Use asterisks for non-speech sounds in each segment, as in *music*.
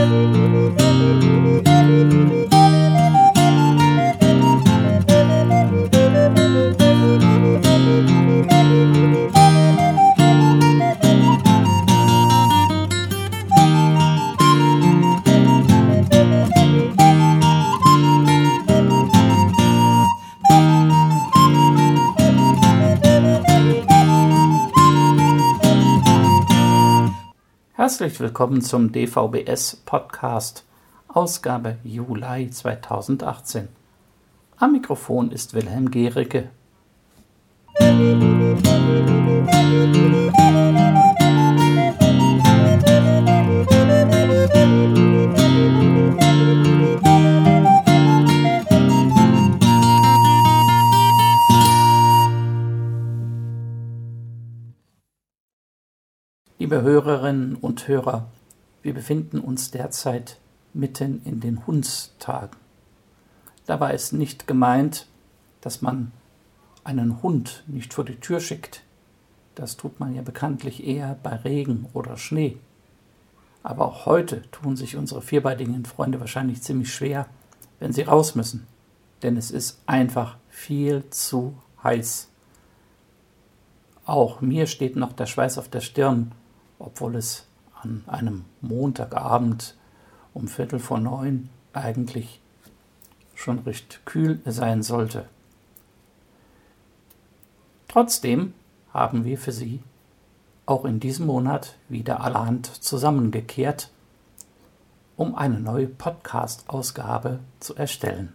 Thank you. Herzlich willkommen zum DVBS Podcast, Ausgabe Juli 2018. Am Mikrofon ist Wilhelm Gericke. Liebe Hörerinnen und Hörer, wir befinden uns derzeit mitten in den Hundstagen. Dabei ist nicht gemeint, dass man einen Hund nicht vor die Tür schickt. Das tut man ja bekanntlich eher bei Regen oder Schnee. Aber auch heute tun sich unsere vierbeinigen Freunde wahrscheinlich ziemlich schwer, wenn sie raus müssen. Denn es ist einfach viel zu heiß. Auch mir steht noch der Schweiß auf der Stirn, obwohl es an einem Montagabend um Viertel vor neun eigentlich schon recht kühl sein sollte. Trotzdem haben wir für Sie auch in diesem Monat wieder allerhand zusammengekehrt, um eine neue Podcast-Ausgabe zu erstellen.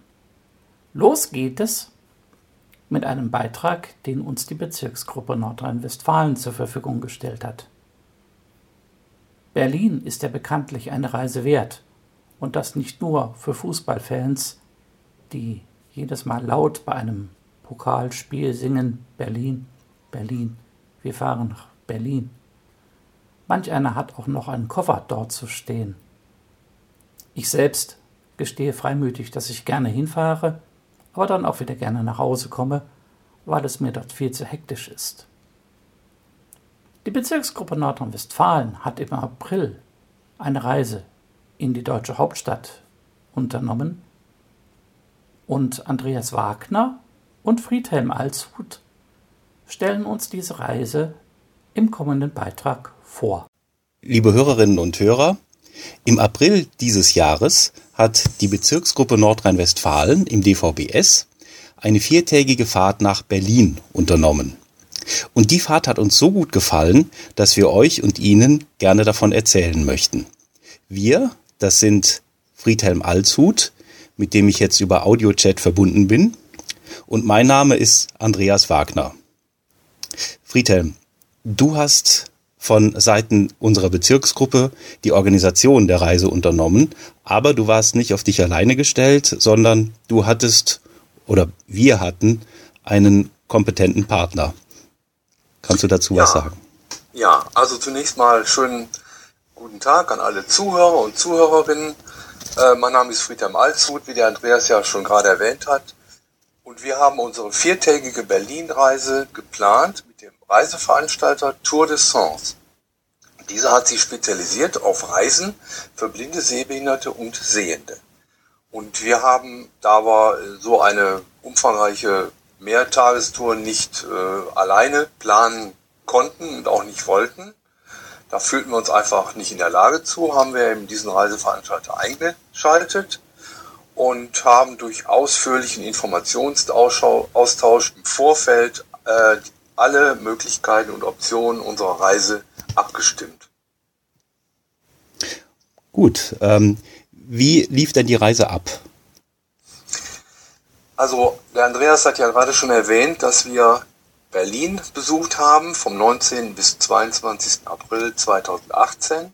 Los geht es mit einem Beitrag, den uns die Bezirksgruppe Nordrhein-Westfalen zur Verfügung gestellt hat. Berlin ist ja bekanntlich eine Reise wert. Und das nicht nur für Fußballfans, die jedes Mal laut bei einem Pokalspiel singen Berlin, Berlin, wir fahren nach Berlin. Manch einer hat auch noch einen Koffer dort zu stehen. Ich selbst gestehe freimütig, dass ich gerne hinfahre, aber dann auch wieder gerne nach Hause komme, weil es mir dort viel zu hektisch ist. Die Bezirksgruppe Nordrhein-Westfalen hat im April eine Reise in die deutsche Hauptstadt unternommen und Andreas Wagner und Friedhelm Alshut stellen uns diese Reise im kommenden Beitrag vor. Liebe Hörerinnen und Hörer, im April dieses Jahres hat die Bezirksgruppe Nordrhein-Westfalen im DVBS eine viertägige Fahrt nach Berlin unternommen. Und die Fahrt hat uns so gut gefallen, dass wir euch und Ihnen gerne davon erzählen möchten. Wir, das sind Friedhelm Alshut, mit dem ich jetzt über Audiochat verbunden bin, und mein Name ist Andreas Wagner. Friedhelm, du hast von Seiten unserer Bezirksgruppe die Organisation der Reise unternommen, aber du warst nicht auf dich alleine gestellt, sondern du hattest oder wir hatten einen kompetenten Partner. Kannst du dazu ja. was sagen? Ja, also zunächst mal schönen guten Tag an alle Zuhörer und Zuhörerinnen. Äh, mein Name ist Friedhelm Alshut, wie der Andreas ja schon gerade erwähnt hat. Und wir haben unsere viertägige Berlin-Reise geplant mit dem Reiseveranstalter Tour de Sens. Dieser hat sich spezialisiert auf Reisen für blinde, Sehbehinderte und Sehende. Und wir haben da war so eine umfangreiche Mehrtagestour nicht äh, alleine planen konnten und auch nicht wollten. Da fühlten wir uns einfach nicht in der Lage zu, haben wir eben diesen Reiseveranstalter eingeschaltet und haben durch ausführlichen Informationsaustausch im Vorfeld äh, alle Möglichkeiten und Optionen unserer Reise abgestimmt. Gut, ähm, wie lief denn die Reise ab? Also der Andreas hat ja gerade schon erwähnt, dass wir Berlin besucht haben vom 19. bis 22. April 2018.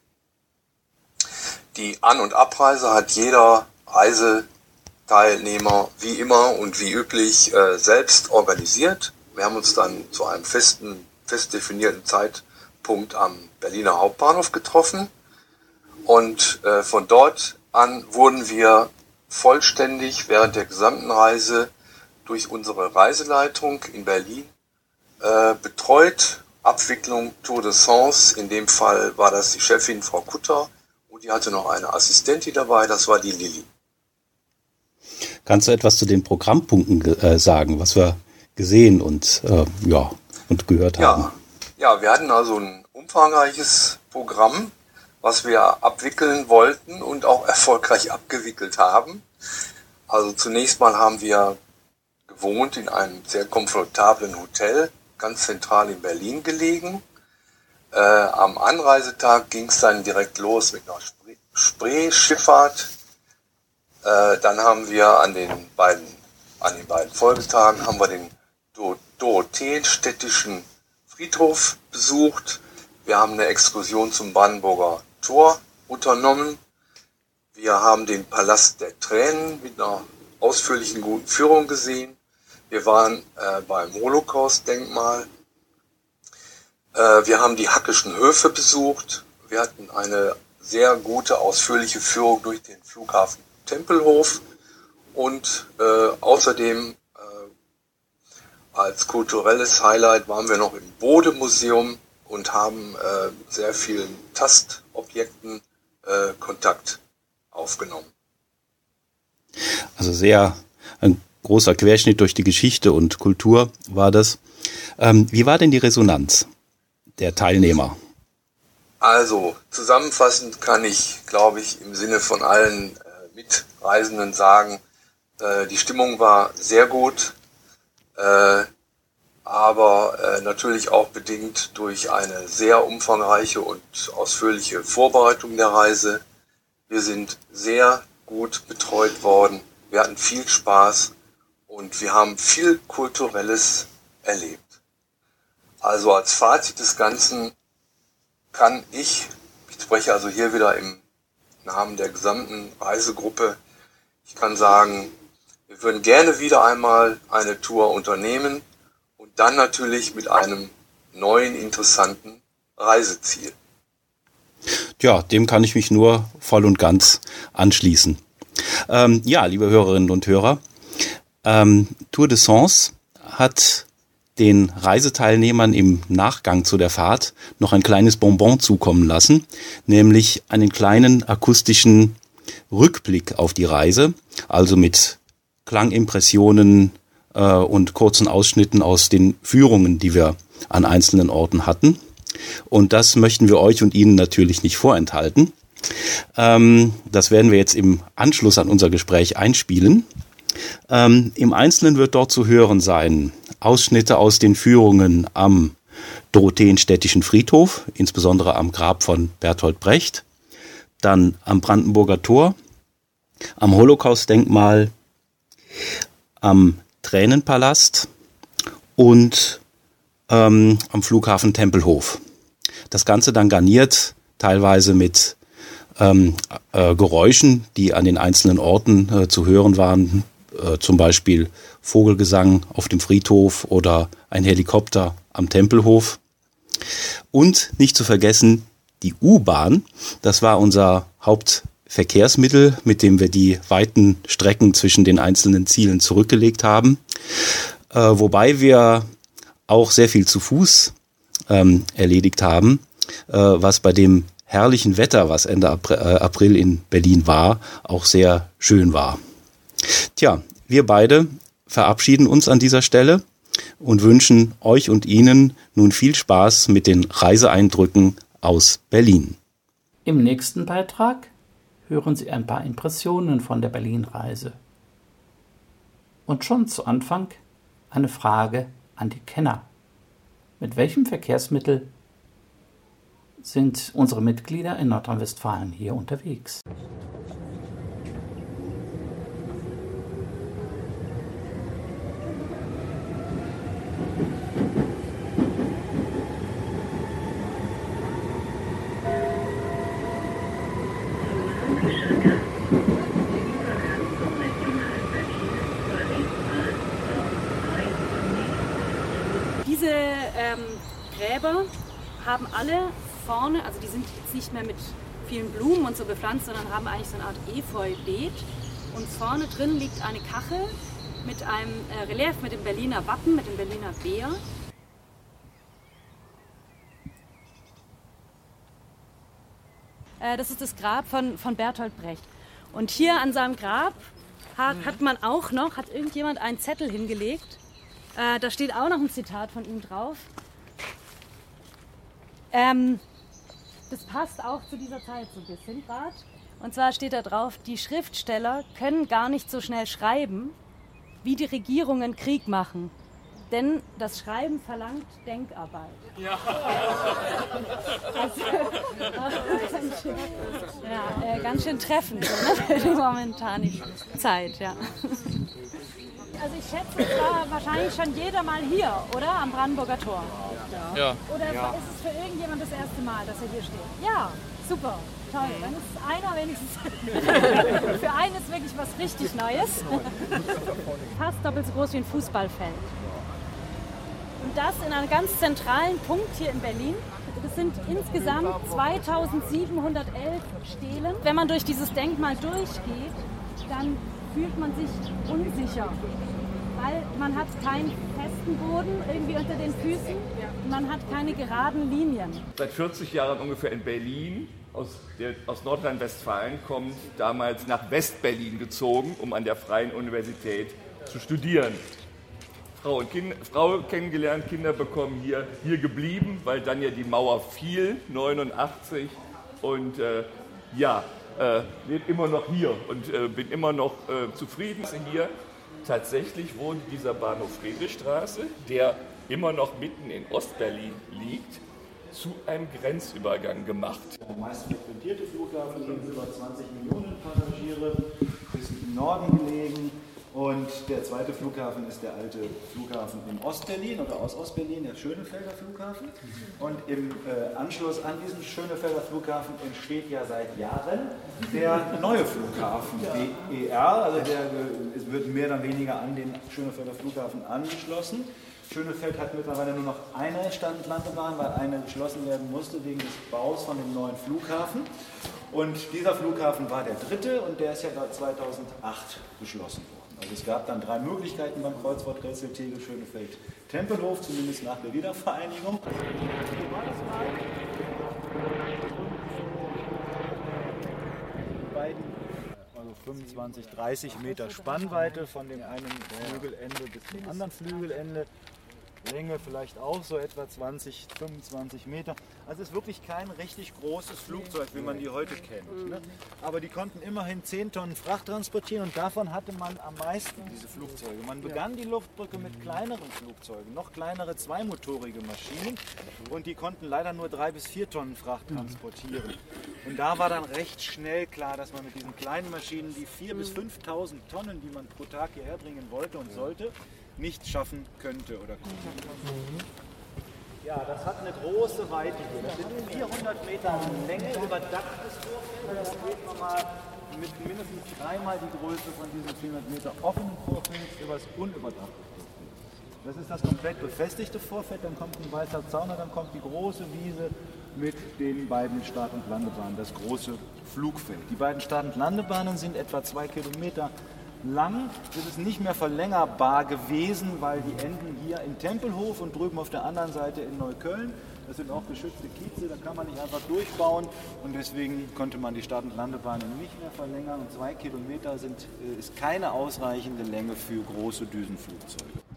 Die An- und Abreise hat jeder Reiseteilnehmer wie immer und wie üblich äh, selbst organisiert. Wir haben uns dann zu einem festen, fest definierten Zeitpunkt am Berliner Hauptbahnhof getroffen und äh, von dort an wurden wir vollständig während der gesamten Reise durch unsere Reiseleitung in Berlin äh, betreut. Abwicklung Tour de Sens, in dem Fall war das die Chefin Frau Kutter und die hatte noch eine Assistentin dabei, das war die Lilly. Kannst du etwas zu den Programmpunkten äh, sagen, was wir gesehen und äh, ja und gehört haben? Ja, wir hatten also ein umfangreiches Programm, was wir abwickeln wollten und auch erfolgreich abgewickelt haben. Also zunächst mal haben wir gewohnt in einem sehr komfortablen Hotel, ganz zentral in Berlin gelegen. Äh, am Anreisetag ging es dann direkt los mit einer Spreeschifffahrt. Äh, dann haben wir an den beiden, an den beiden Folgetagen haben wir den Dorotheenstädtischen Friedhof besucht. Wir haben eine Exkursion zum Brandenburger Tor unternommen. Wir haben den Palast der Tränen mit einer ausführlichen guten Führung gesehen. Wir waren äh, beim Holocaust-Denkmal äh, wir haben die Hackischen Höfe besucht. Wir hatten eine sehr gute, ausführliche Führung durch den Flughafen Tempelhof und äh, außerdem äh, als kulturelles Highlight waren wir noch im Bode-Museum und haben äh, sehr vielen Tastobjekten äh, Kontakt aufgenommen. Also sehr ein großer Querschnitt durch die Geschichte und Kultur war das. Ähm, wie war denn die Resonanz? der Teilnehmer? Also zusammenfassend kann ich, glaube ich, im Sinne von allen äh, Mitreisenden sagen, äh, die Stimmung war sehr gut, äh, aber äh, natürlich auch bedingt durch eine sehr umfangreiche und ausführliche Vorbereitung der Reise. Wir sind sehr gut betreut worden, wir hatten viel Spaß und wir haben viel Kulturelles erlebt. Also als Fazit des Ganzen kann ich, ich spreche also hier wieder im Namen der gesamten Reisegruppe, ich kann sagen, wir würden gerne wieder einmal eine Tour unternehmen und dann natürlich mit einem neuen, interessanten Reiseziel. Ja, dem kann ich mich nur voll und ganz anschließen. Ähm, ja, liebe Hörerinnen und Hörer, ähm, Tour de Sens hat den Reiseteilnehmern im Nachgang zu der Fahrt noch ein kleines Bonbon zukommen lassen, nämlich einen kleinen akustischen Rückblick auf die Reise, also mit Klangimpressionen äh, und kurzen Ausschnitten aus den Führungen, die wir an einzelnen Orten hatten. Und das möchten wir euch und Ihnen natürlich nicht vorenthalten. Ähm, das werden wir jetzt im Anschluss an unser Gespräch einspielen. Ähm, Im Einzelnen wird dort zu hören sein Ausschnitte aus den Führungen am Dorotheenstädtischen Friedhof, insbesondere am Grab von Bertolt Brecht, dann am Brandenburger Tor, am Holocaust-Denkmal, am Tränenpalast und ähm, am Flughafen Tempelhof. Das Ganze dann garniert teilweise mit ähm, äh, Geräuschen, die an den einzelnen Orten äh, zu hören waren, äh, zum Beispiel Vogelgesang auf dem Friedhof oder ein Helikopter am Tempelhof. Und nicht zu vergessen die U-Bahn. Das war unser Hauptverkehrsmittel, mit dem wir die weiten Strecken zwischen den einzelnen Zielen zurückgelegt haben. Äh, wobei wir auch sehr viel zu Fuß ähm, erledigt haben, äh, was bei dem herrlichen Wetter, was Ende April in Berlin war, auch sehr schön war. Tja, wir beide verabschieden uns an dieser Stelle und wünschen euch und Ihnen nun viel Spaß mit den Reiseeindrücken aus Berlin. Im nächsten Beitrag hören Sie ein paar Impressionen von der Berlin-Reise. Und schon zu Anfang eine Frage an die Kenner. Mit welchem Verkehrsmittel sind unsere Mitglieder in Nordrhein-Westfalen hier unterwegs? Gräber haben alle vorne, also die sind jetzt nicht mehr mit vielen Blumen und so bepflanzt, sondern haben eigentlich so eine Art Efeubeet. Und vorne drin liegt eine Kachel mit einem äh, Relief mit dem Berliner Wappen, mit dem Berliner Bär. Äh, das ist das Grab von, von Bertolt Brecht. Und hier an seinem Grab hat, hat man auch noch, hat irgendjemand einen Zettel hingelegt. Äh, da steht auch noch ein Zitat von ihm drauf. Ähm, das passt auch zu dieser Zeit so ein bisschen gerade. Und zwar steht da drauf, die Schriftsteller können gar nicht so schnell schreiben, wie die Regierungen Krieg machen. Denn das Schreiben verlangt Denkarbeit. Ja. Also, ganz schön, ja, äh, ganz schön treffend so, ne, für die momentane Zeit. Ja. Also ich schätze, es war wahrscheinlich schon jeder mal hier, oder? Am Brandenburger Tor. Ja. Oder ja. ist es für irgendjemand das erste Mal, dass er hier steht? Ja, super, toll. Dann ist es einer wenigstens. *laughs* für einen ist wirklich was richtig Neues. *laughs* Fast doppelt so groß wie ein Fußballfeld. Und das in einem ganz zentralen Punkt hier in Berlin. Das sind insgesamt 2711 Stelen. Wenn man durch dieses Denkmal durchgeht, dann fühlt man sich unsicher, weil man hat keinen festen Boden irgendwie unter den Füßen, man hat keine geraden Linien. Seit 40 Jahren ungefähr in Berlin, aus, aus Nordrhein-Westfalen kommt, damals nach West-Berlin gezogen, um an der Freien Universität zu studieren. Frau, und kind, Frau kennengelernt, Kinder bekommen hier, hier geblieben, weil dann ja die Mauer fiel, 89. Und äh, ja, äh, lebe immer noch hier und äh, bin immer noch äh, zufrieden hier. Tatsächlich wurde dieser Bahnhof Friedrichstraße, der immer noch mitten in Ostberlin liegt, zu einem Grenzübergang gemacht. Der meist frequentierte Flughafen sind über 20 Millionen Passagiere, ist im Norden gelegen. Und der zweite Flughafen ist der alte Flughafen in Ostberlin oder aus Ostberlin, der Schönefelder Flughafen. Und im äh, Anschluss an diesen Schönefelder Flughafen entsteht ja seit Jahren der neue Flughafen BER. Also der äh, wird mehr oder weniger an den Schönefelder Flughafen angeschlossen. Schönefeld hat mittlerweile nur noch eine Standlandebahn, weil eine geschlossen werden musste wegen des Baus von dem neuen Flughafen. Und dieser Flughafen war der dritte und der ist ja 2008 geschlossen worden. Also es gab dann drei Möglichkeiten beim Kreuzwort Rätsel Tegel Schönefeld Tempelhof, zumindest nach der Wiedervereinigung. Also 25, 30 Meter Spannweite von dem einen Flügelende bis zum anderen Flügelende. Länge vielleicht auch so etwa 20, 25 Meter. Also es ist wirklich kein richtig großes Flugzeug, wie man die heute kennt. Ne? Aber die konnten immerhin 10 Tonnen Fracht transportieren und davon hatte man am meisten diese Flugzeuge. Man begann die Luftbrücke mit kleineren Flugzeugen, noch kleinere zweimotorige Maschinen und die konnten leider nur 3 bis 4 Tonnen Fracht transportieren. Und da war dann recht schnell klar, dass man mit diesen kleinen Maschinen die 4.000 bis 5.000 Tonnen, die man pro Tag hierher bringen wollte und sollte, nicht schaffen könnte oder konnte. Ja, das hat eine große Weite hier. Das sind 400 Meter Länge überdachtes Vorfeld. Das geht nochmal mit mindestens dreimal die Größe von diesen 400 Meter offenen Vorfelds über das unüberdachte Vorfeld. Das ist das komplett befestigte Vorfeld, dann kommt ein weißer Zaun und dann kommt die große Wiese mit den beiden Start- und Landebahnen, das große Flugfeld. Die beiden Start- und Landebahnen sind etwa zwei Kilometer lang ist es nicht mehr verlängerbar gewesen, weil die enden hier in Tempelhof und drüben auf der anderen Seite in Neukölln. Das sind auch geschützte Kieze, da kann man nicht einfach durchbauen und deswegen konnte man die Start- und Landebahnen nicht mehr verlängern. Und zwei Kilometer sind, ist keine ausreichende Länge für große Düsenflugzeuge.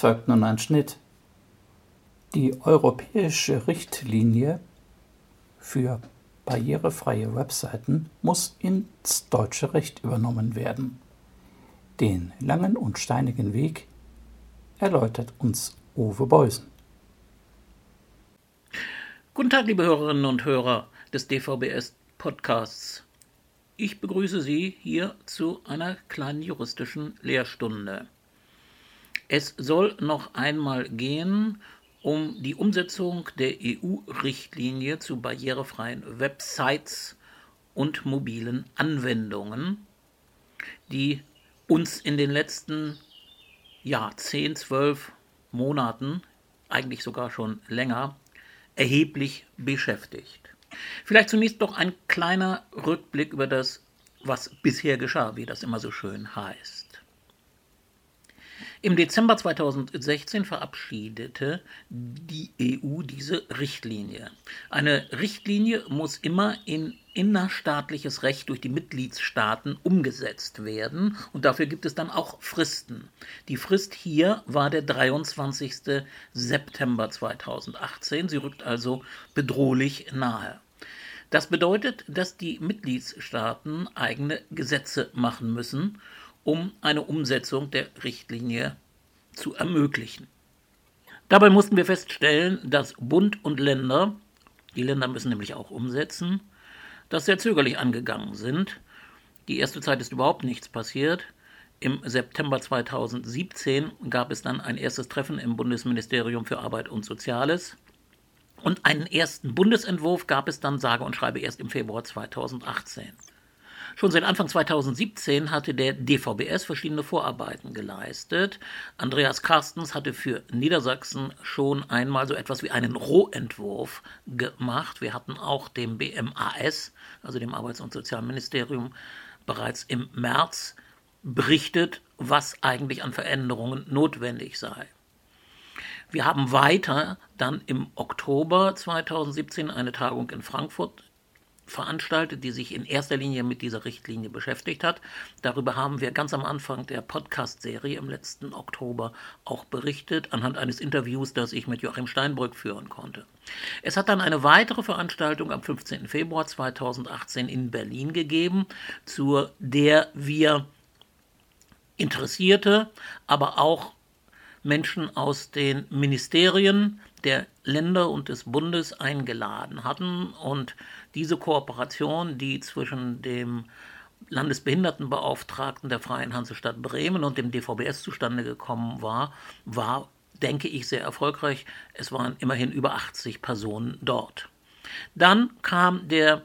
Folgt nun ein Schnitt. Die europäische Richtlinie für barrierefreie Webseiten muss ins deutsche Recht übernommen werden. Den langen und steinigen Weg erläutert uns Uwe Beusen. Guten Tag, liebe Hörerinnen und Hörer. des DVBS Podcasts. Ich begrüße Sie hier zu einer kleinen juristischen Lehrstunde. Es soll noch einmal gehen um die Umsetzung der EU-Richtlinie zu barrierefreien Websites und mobilen Anwendungen, die uns in den letzten ja, 10, 12 Monaten, eigentlich sogar schon länger, erheblich beschäftigt. Vielleicht zunächst doch ein kleiner Rückblick über das, was bisher geschah, wie das immer so schön heißt. Im Dezember 2016 verabschiedete die EU diese Richtlinie. Eine Richtlinie muss immer in innerstaatliches Recht durch die Mitgliedstaaten umgesetzt werden und dafür gibt es dann auch Fristen. Die Frist hier war der 23. September 2018. Sie rückt also bedrohlich nahe. Das bedeutet, dass die Mitgliedstaaten eigene Gesetze machen müssen um eine Umsetzung der Richtlinie zu ermöglichen. Dabei mussten wir feststellen, dass Bund und Länder, die Länder müssen nämlich auch umsetzen, das sehr zögerlich angegangen sind. Die erste Zeit ist überhaupt nichts passiert. Im September 2017 gab es dann ein erstes Treffen im Bundesministerium für Arbeit und Soziales. Und einen ersten Bundesentwurf gab es dann, sage und schreibe, erst im Februar 2018. Schon seit Anfang 2017 hatte der DVBS verschiedene Vorarbeiten geleistet. Andreas Carstens hatte für Niedersachsen schon einmal so etwas wie einen Rohentwurf gemacht. Wir hatten auch dem BMAS, also dem Arbeits- und Sozialministerium, bereits im März berichtet, was eigentlich an Veränderungen notwendig sei. Wir haben weiter dann im Oktober 2017 eine Tagung in Frankfurt veranstaltet, die sich in erster Linie mit dieser Richtlinie beschäftigt hat. Darüber haben wir ganz am Anfang der Podcast-Serie im letzten Oktober auch berichtet, anhand eines Interviews, das ich mit Joachim Steinbrück führen konnte. Es hat dann eine weitere Veranstaltung am 15. Februar 2018 in Berlin gegeben, zu der wir Interessierte, aber auch Menschen aus den Ministerien der Länder und des Bundes eingeladen hatten. Und diese Kooperation, die zwischen dem Landesbehindertenbeauftragten der Freien Hansestadt Bremen und dem DVBS zustande gekommen war, war, denke ich, sehr erfolgreich. Es waren immerhin über 80 Personen dort. Dann kam der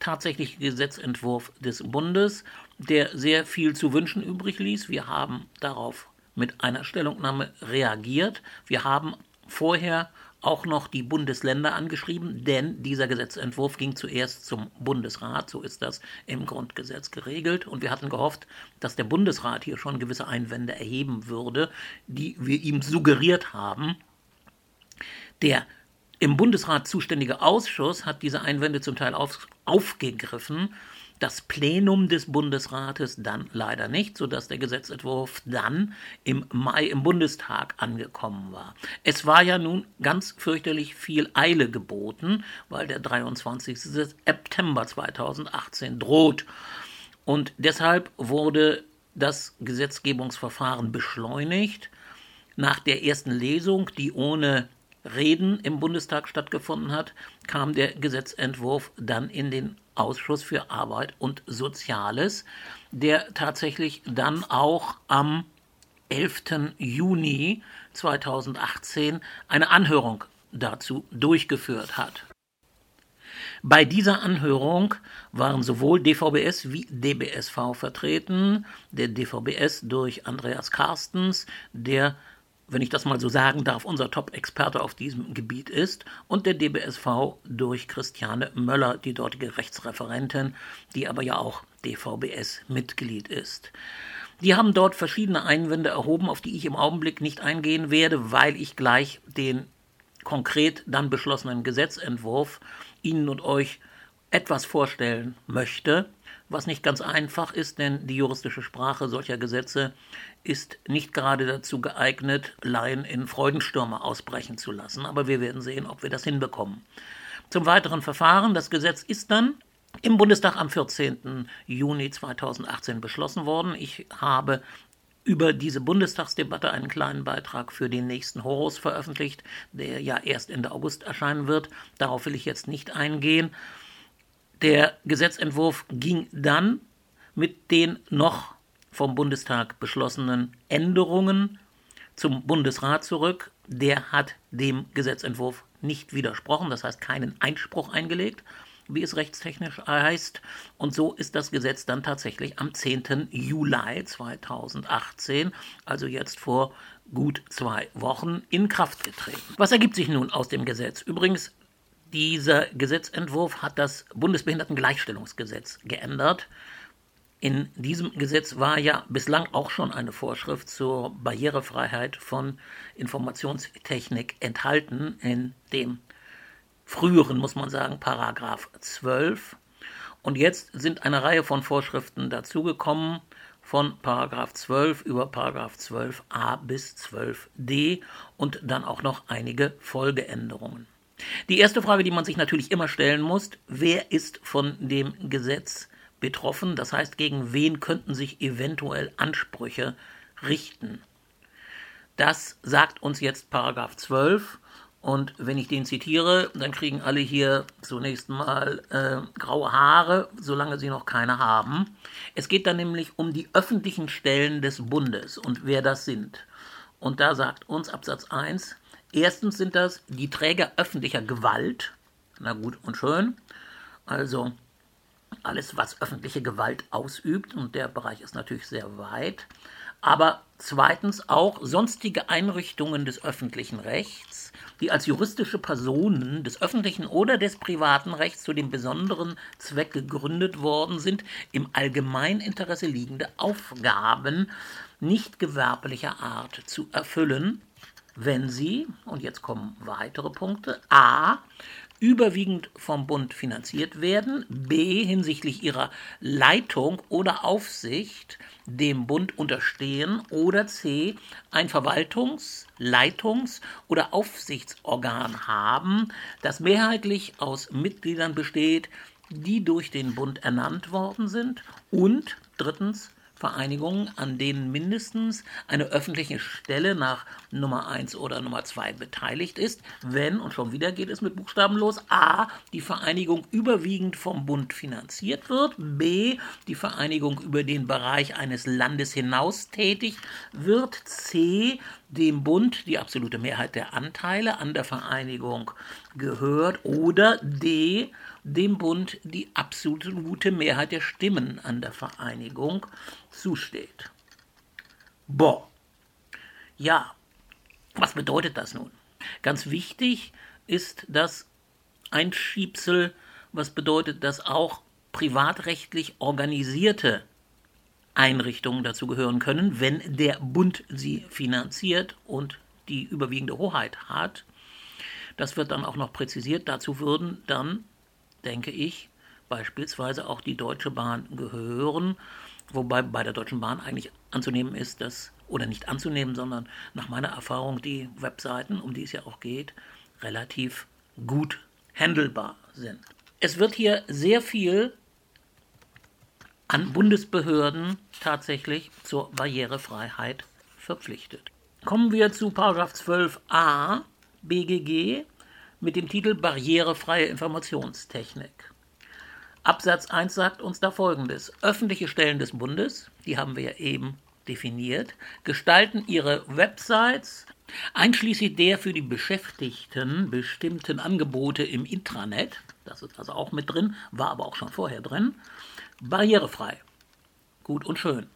tatsächliche Gesetzentwurf des Bundes, der sehr viel zu wünschen übrig ließ. Wir haben darauf mit einer Stellungnahme reagiert. Wir haben vorher auch noch die Bundesländer angeschrieben, denn dieser Gesetzentwurf ging zuerst zum Bundesrat, so ist das im Grundgesetz geregelt. Und wir hatten gehofft, dass der Bundesrat hier schon gewisse Einwände erheben würde, die wir ihm suggeriert haben. Der im Bundesrat zuständige Ausschuss hat diese Einwände zum Teil auf, aufgegriffen das Plenum des Bundesrates dann leider nicht, sodass der Gesetzentwurf dann im Mai im Bundestag angekommen war. Es war ja nun ganz fürchterlich viel Eile geboten, weil der 23. September 2018 droht. Und deshalb wurde das Gesetzgebungsverfahren beschleunigt. Nach der ersten Lesung, die ohne Reden im Bundestag stattgefunden hat, kam der Gesetzentwurf dann in den Ausschuss für Arbeit und Soziales, der tatsächlich dann auch am 11. Juni 2018 eine Anhörung dazu durchgeführt hat. Bei dieser Anhörung waren sowohl DVBS wie DBSV vertreten, der DVBS durch Andreas Carstens, der wenn ich das mal so sagen darf, unser Top-Experte auf diesem Gebiet ist, und der DBSV durch Christiane Möller, die dortige Rechtsreferentin, die aber ja auch DVBS-Mitglied ist. Die haben dort verschiedene Einwände erhoben, auf die ich im Augenblick nicht eingehen werde, weil ich gleich den konkret dann beschlossenen Gesetzentwurf Ihnen und euch etwas vorstellen möchte was nicht ganz einfach ist, denn die juristische Sprache solcher Gesetze ist nicht gerade dazu geeignet, Laien in Freudenstürme ausbrechen zu lassen. Aber wir werden sehen, ob wir das hinbekommen. Zum weiteren Verfahren. Das Gesetz ist dann im Bundestag am 14. Juni 2018 beschlossen worden. Ich habe über diese Bundestagsdebatte einen kleinen Beitrag für den nächsten Horus veröffentlicht, der ja erst Ende August erscheinen wird. Darauf will ich jetzt nicht eingehen. Der Gesetzentwurf ging dann mit den noch vom Bundestag beschlossenen Änderungen zum Bundesrat zurück. Der hat dem Gesetzentwurf nicht widersprochen, das heißt keinen Einspruch eingelegt, wie es rechtstechnisch heißt. Und so ist das Gesetz dann tatsächlich am 10. Juli 2018, also jetzt vor gut zwei Wochen, in Kraft getreten. Was ergibt sich nun aus dem Gesetz? Übrigens, dieser Gesetzentwurf hat das Bundesbehindertengleichstellungsgesetz geändert. In diesem Gesetz war ja bislang auch schon eine Vorschrift zur Barrierefreiheit von Informationstechnik enthalten, in dem früheren, muss man sagen, Paragraph 12. Und jetzt sind eine Reihe von Vorschriften dazugekommen, von Paragraph 12 über Paragraph 12a bis 12d und dann auch noch einige Folgeänderungen. Die erste Frage, die man sich natürlich immer stellen muss, wer ist von dem Gesetz betroffen. Das heißt, gegen wen könnten sich eventuell Ansprüche richten. Das sagt uns jetzt Paragraph 12. Und wenn ich den zitiere, dann kriegen alle hier zunächst mal äh, graue Haare, solange sie noch keine haben. Es geht dann nämlich um die öffentlichen Stellen des Bundes und wer das sind. Und da sagt uns Absatz 1, erstens sind das die Träger öffentlicher Gewalt. Na gut und schön. Also alles, was öffentliche Gewalt ausübt, und der Bereich ist natürlich sehr weit, aber zweitens auch sonstige Einrichtungen des öffentlichen Rechts, die als juristische Personen des öffentlichen oder des privaten Rechts zu dem besonderen Zweck gegründet worden sind, im Allgemeininteresse liegende Aufgaben nicht gewerblicher Art zu erfüllen, wenn sie, und jetzt kommen weitere Punkte, a überwiegend vom Bund finanziert werden, b hinsichtlich ihrer Leitung oder Aufsicht dem Bund unterstehen oder c ein Verwaltungs-, Leitungs- oder Aufsichtsorgan haben, das mehrheitlich aus Mitgliedern besteht, die durch den Bund ernannt worden sind. Und drittens Vereinigungen, an denen mindestens eine öffentliche Stelle nach Nummer 1 oder Nummer 2 beteiligt ist, wenn, und schon wieder geht es mit Buchstaben los, a, die Vereinigung überwiegend vom Bund finanziert wird, b, die Vereinigung über den Bereich eines Landes hinaus tätig wird, c, dem Bund die absolute Mehrheit der Anteile an der Vereinigung gehört oder d, dem Bund die absolute Mehrheit der Stimmen an der Vereinigung zusteht. Boah. Ja, was bedeutet das nun? Ganz wichtig ist das Einschiebsel, was bedeutet, dass auch privatrechtlich organisierte Einrichtungen dazu gehören können, wenn der Bund sie finanziert und die überwiegende Hoheit hat. Das wird dann auch noch präzisiert. Dazu würden dann denke ich, beispielsweise auch die Deutsche Bahn gehören, wobei bei der Deutschen Bahn eigentlich anzunehmen ist, dass, oder nicht anzunehmen, sondern nach meiner Erfahrung die Webseiten, um die es ja auch geht, relativ gut handelbar sind. Es wird hier sehr viel an Bundesbehörden tatsächlich zur Barrierefreiheit verpflichtet. Kommen wir zu 12a BGG mit dem Titel Barrierefreie Informationstechnik. Absatz 1 sagt uns da folgendes. Öffentliche Stellen des Bundes, die haben wir ja eben definiert, gestalten ihre Websites, einschließlich der für die Beschäftigten bestimmten Angebote im Intranet, das ist also auch mit drin, war aber auch schon vorher drin, barrierefrei. Gut und schön.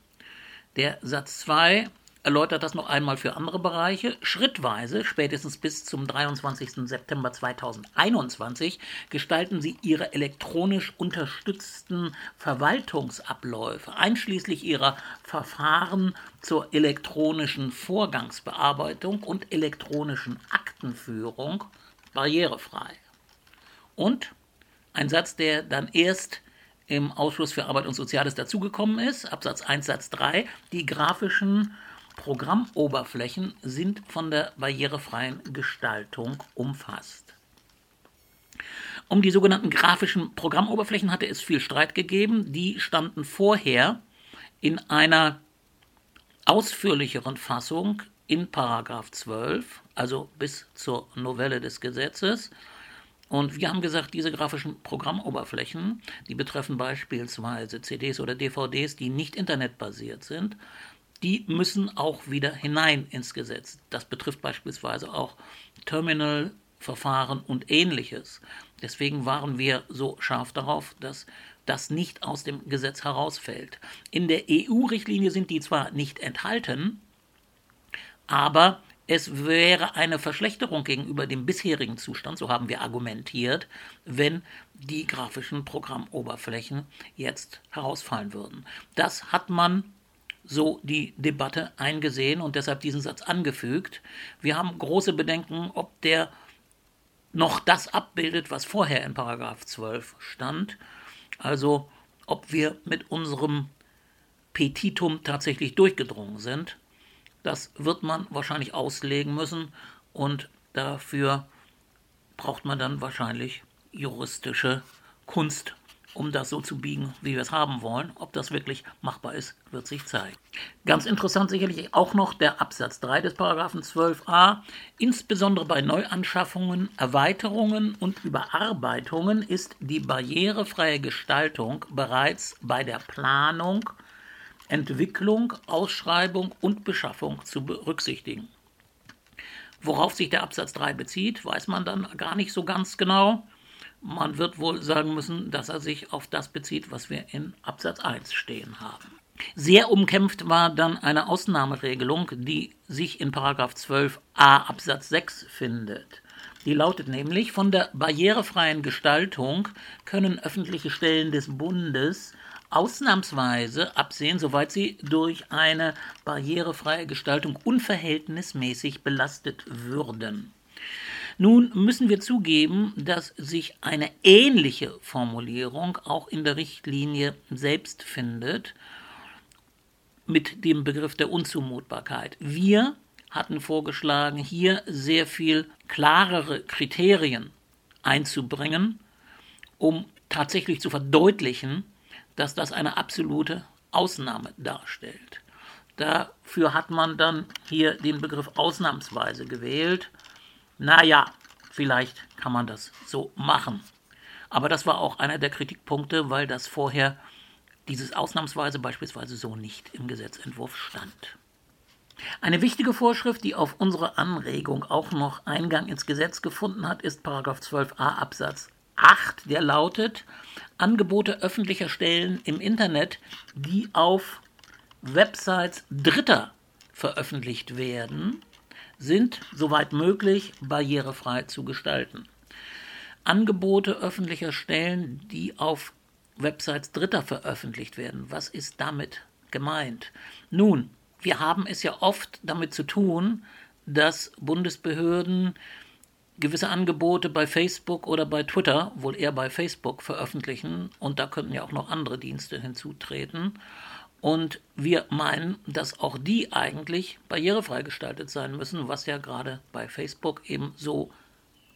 Der Satz 2 erläutert das noch einmal für andere Bereiche. Schrittweise, spätestens bis zum 23. September 2021, gestalten sie ihre elektronisch unterstützten Verwaltungsabläufe, einschließlich ihrer Verfahren zur elektronischen Vorgangsbearbeitung und elektronischen Aktenführung, barrierefrei. Und ein Satz, der dann erst im Ausschuss für Arbeit und Soziales dazugekommen ist, Absatz 1 Satz 3, die grafischen Programmoberflächen sind von der barrierefreien Gestaltung umfasst. Um die sogenannten grafischen Programmoberflächen hatte es viel Streit gegeben. Die standen vorher in einer ausführlicheren Fassung in Paragraph 12, also bis zur Novelle des Gesetzes. Und wir haben gesagt, diese grafischen Programmoberflächen, die betreffen beispielsweise CDs oder DVDs, die nicht internetbasiert sind, die müssen auch wieder hinein ins Gesetz. Das betrifft beispielsweise auch Terminalverfahren und ähnliches. Deswegen waren wir so scharf darauf, dass das nicht aus dem Gesetz herausfällt. In der EU-Richtlinie sind die zwar nicht enthalten, aber es wäre eine Verschlechterung gegenüber dem bisherigen Zustand, so haben wir argumentiert, wenn die grafischen Programmoberflächen jetzt herausfallen würden. Das hat man so die Debatte eingesehen und deshalb diesen Satz angefügt. Wir haben große Bedenken, ob der noch das abbildet, was vorher in Paragraph 12 stand. Also ob wir mit unserem Petitum tatsächlich durchgedrungen sind. Das wird man wahrscheinlich auslegen müssen und dafür braucht man dann wahrscheinlich juristische Kunst, um das so zu biegen, wie wir es haben wollen. Ob das wirklich machbar ist, wird sich zeigen. Ganz interessant sicherlich auch noch der Absatz 3 des Paragraphen 12a. Insbesondere bei Neuanschaffungen, Erweiterungen und Überarbeitungen ist die barrierefreie Gestaltung bereits bei der Planung Entwicklung, Ausschreibung und Beschaffung zu berücksichtigen. Worauf sich der Absatz 3 bezieht, weiß man dann gar nicht so ganz genau. Man wird wohl sagen müssen, dass er sich auf das bezieht, was wir in Absatz 1 stehen haben. Sehr umkämpft war dann eine Ausnahmeregelung, die sich in 12a Absatz 6 findet. Die lautet nämlich, von der barrierefreien Gestaltung können öffentliche Stellen des Bundes ausnahmsweise absehen, soweit sie durch eine barrierefreie Gestaltung unverhältnismäßig belastet würden. Nun müssen wir zugeben, dass sich eine ähnliche Formulierung auch in der Richtlinie selbst findet mit dem Begriff der Unzumutbarkeit. Wir hatten vorgeschlagen, hier sehr viel klarere Kriterien einzubringen, um tatsächlich zu verdeutlichen, dass das eine absolute Ausnahme darstellt. Dafür hat man dann hier den Begriff ausnahmsweise gewählt. Naja, vielleicht kann man das so machen. Aber das war auch einer der Kritikpunkte, weil das vorher dieses ausnahmsweise beispielsweise so nicht im Gesetzentwurf stand. Eine wichtige Vorschrift, die auf unsere Anregung auch noch Eingang ins Gesetz gefunden hat, ist 12a Absatz 8, der lautet Angebote öffentlicher Stellen im Internet, die auf Websites Dritter veröffentlicht werden, sind, soweit möglich, barrierefrei zu gestalten. Angebote öffentlicher Stellen, die auf Websites Dritter veröffentlicht werden. Was ist damit gemeint? Nun, wir haben es ja oft damit zu tun, dass Bundesbehörden gewisse Angebote bei Facebook oder bei Twitter, wohl eher bei Facebook, veröffentlichen. Und da könnten ja auch noch andere Dienste hinzutreten. Und wir meinen, dass auch die eigentlich barrierefrei gestaltet sein müssen, was ja gerade bei Facebook eben so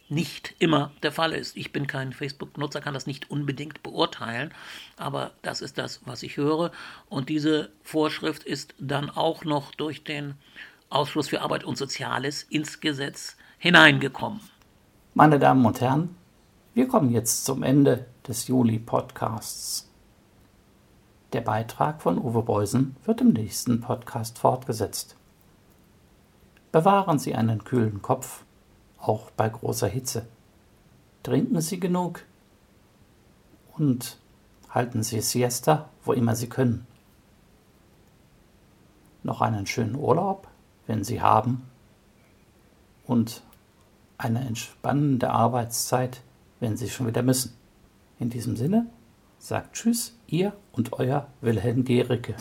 nicht immer der Fall ist. Ich bin kein Facebook-Nutzer, kann das nicht unbedingt beurteilen, aber das ist das, was ich höre. Und diese Vorschrift ist dann auch noch durch den Ausschuss für Arbeit und Soziales ins Gesetz hineingekommen. Meine Damen und Herren, wir kommen jetzt zum Ende des Juli-Podcasts. Der Beitrag von Uwe Beusen wird im nächsten Podcast fortgesetzt. Bewahren Sie einen kühlen Kopf, auch bei großer Hitze. Trinken Sie genug und halten Sie Siesta, wo immer Sie können. Noch einen schönen Urlaub, wenn Sie haben. Und eine entspannende Arbeitszeit, wenn Sie schon wieder müssen. In diesem Sinne sagt Tschüss, ihr und euer Wilhelm Gericke.